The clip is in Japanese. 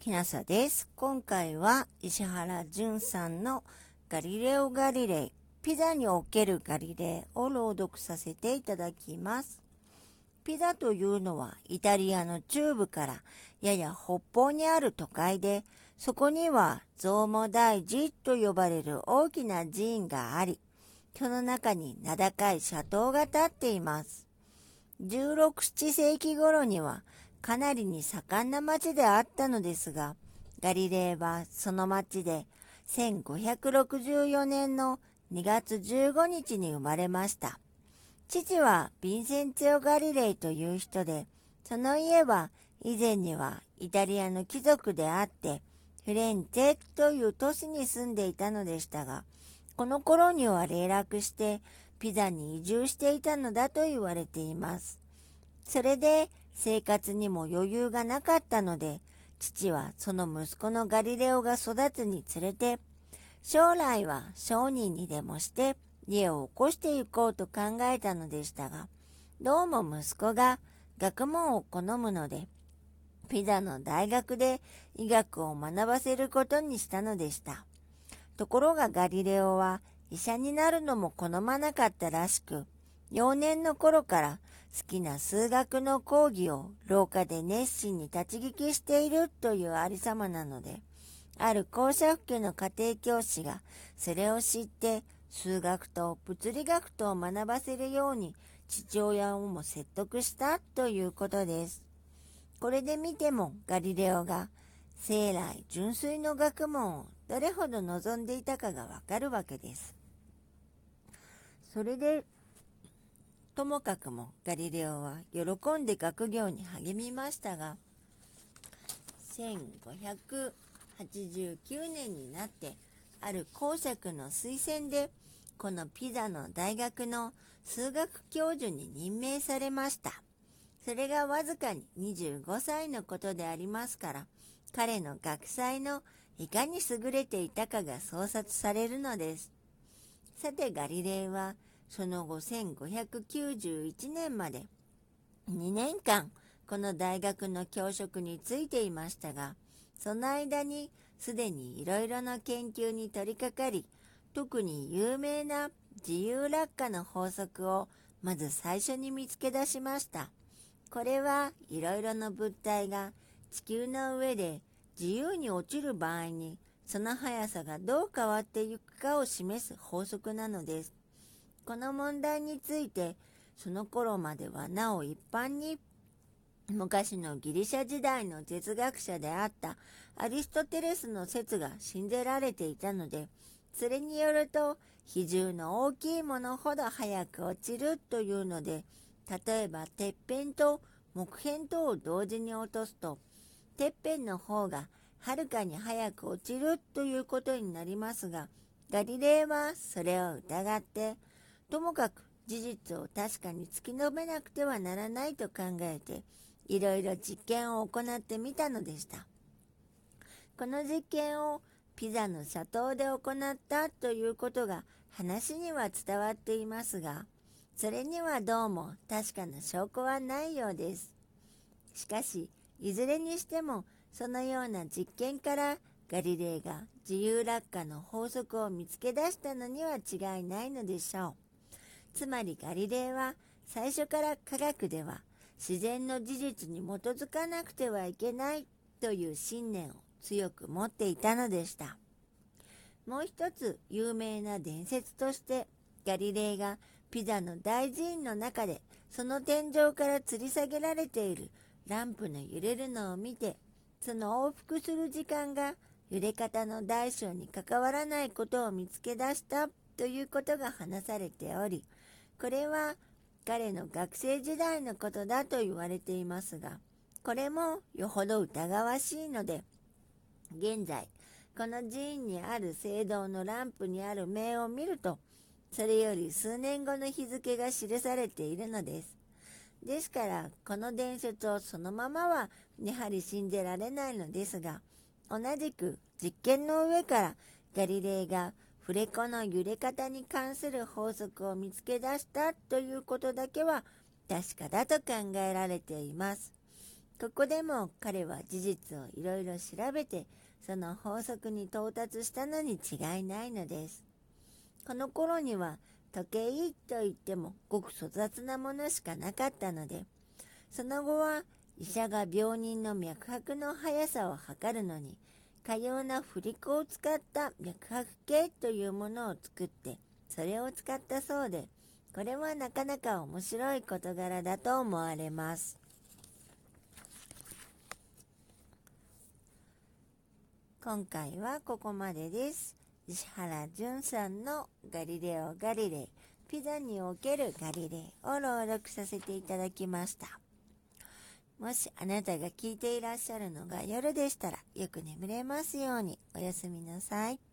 きなさです。今回は石原淳さんのガリレオ・ガリレイ、ピザにおけるガリレイを朗読させていただきます。ピザというのはイタリアの中部からやや北方にある都会で、そこにはゾーモ大寺と呼ばれる大きな寺院があり、その中に名高い斜塔が建っています。16、7世紀頃にはかなりに盛んな町であったのですが、ガリレイはその町で1564年の2月15日に生まれました。父はヴィンセンツオ・ガリレイという人で、その家は以前にはイタリアの貴族であって、フレンチェという都市に住んでいたのでしたが、この頃には霊落してピザに移住していたのだと言われています。それで生活にも余裕がなかったので、父はその息子のガリレオが育つにつれて、将来は商人にでもして家を起こしていこうと考えたのでしたが、どうも息子が学問を好むので、ピザの大学で医学を学ばせることにしたのでした。ところがガリレオは医者になるのも好まなかったらしく、幼年の頃からきな数学の講義を廊下で熱心に立ち聞きしているというありさまなので、ある校舎府家の家庭教師がそれを知って数学と物理学とを学ばせるように父親をも説得したということです。これで見てもガリレオが生来純粋の学問をどれほど望んでいたかがわかるわけです。それでともかくもガリレオは喜んで学業に励みましたが1589年になってある公爵の推薦でこのピザの大学の数学教授に任命されました。それがわずかに25歳のことでありますから彼の学祭のいかに優れていたかが創殺されるのです。さてガリレイはその後1591年まで2年間この大学の教職に就いていましたがその間にすでにいろいろな研究に取り掛かり特に有名な自由落下の法則をまず最初に見つけ出しました。これはいろいろな物体が地球の上で自由に落ちる場合にその速さがどう変わっていくかを示す法則なのです。この問題についてその頃まではなお一般に昔のギリシャ時代の哲学者であったアリストテレスの説が信じられていたのでそれによると比重の大きいものほど早く落ちるというので例えばてっぺんと木片とを同時に落とすとてっぺんの方がはるかに早く落ちるということになりますがガリレイはそれを疑ってともかく事実を確かに突き止めなくてはならないと考えていろいろ実験を行ってみたのでした。この実験をピザの斜塔で行ったということが話には伝わっていますが、それにはどうも確かな証拠はないようです。しかし、いずれにしてもそのような実験からガリレイが自由落下の法則を見つけ出したのには違いないのでしょう。つまりガリレイは最初から科学では自然の事実に基づかなくてはいけないという信念を強く持っていたのでした。もう一つ有名な伝説としてガリレイがピザの大寺院の中でその天井から吊り下げられているランプの揺れるのを見てその往復する時間が揺れ方の大小に関わらないことを見つけ出したということが話されておりこれは彼の学生時代のことだと言われていますが、これもよほど疑わしいので、現在、この寺院にある聖堂のランプにある名を見ると、それより数年後の日付が記されているのです。ですから、この伝説をそのままはやはり信じられないのですが、同じく実験の上からガリレイがフレコの揺れ方に関する法則を見つけ出したということだけは確かだと考えられています。ここでも彼は事実をいろいろ調べて、その法則に到達したのに違いないのです。この頃には時計と言ってもごく粗雑なものしかなかったので、その後は医者が病人の脈拍の速さを測るのに、かような振り子を使った脈拍計というものを作って、それを使ったそうで、これはなかなか面白い事柄だと思われます。今回はここまでです。石原淳さんのガリレオ・ガリレイ、ピザにおけるガリレイを朗読させていただきました。もしあなたが聞いていらっしゃるのが夜でしたらよく眠れますようにおやすみなさい。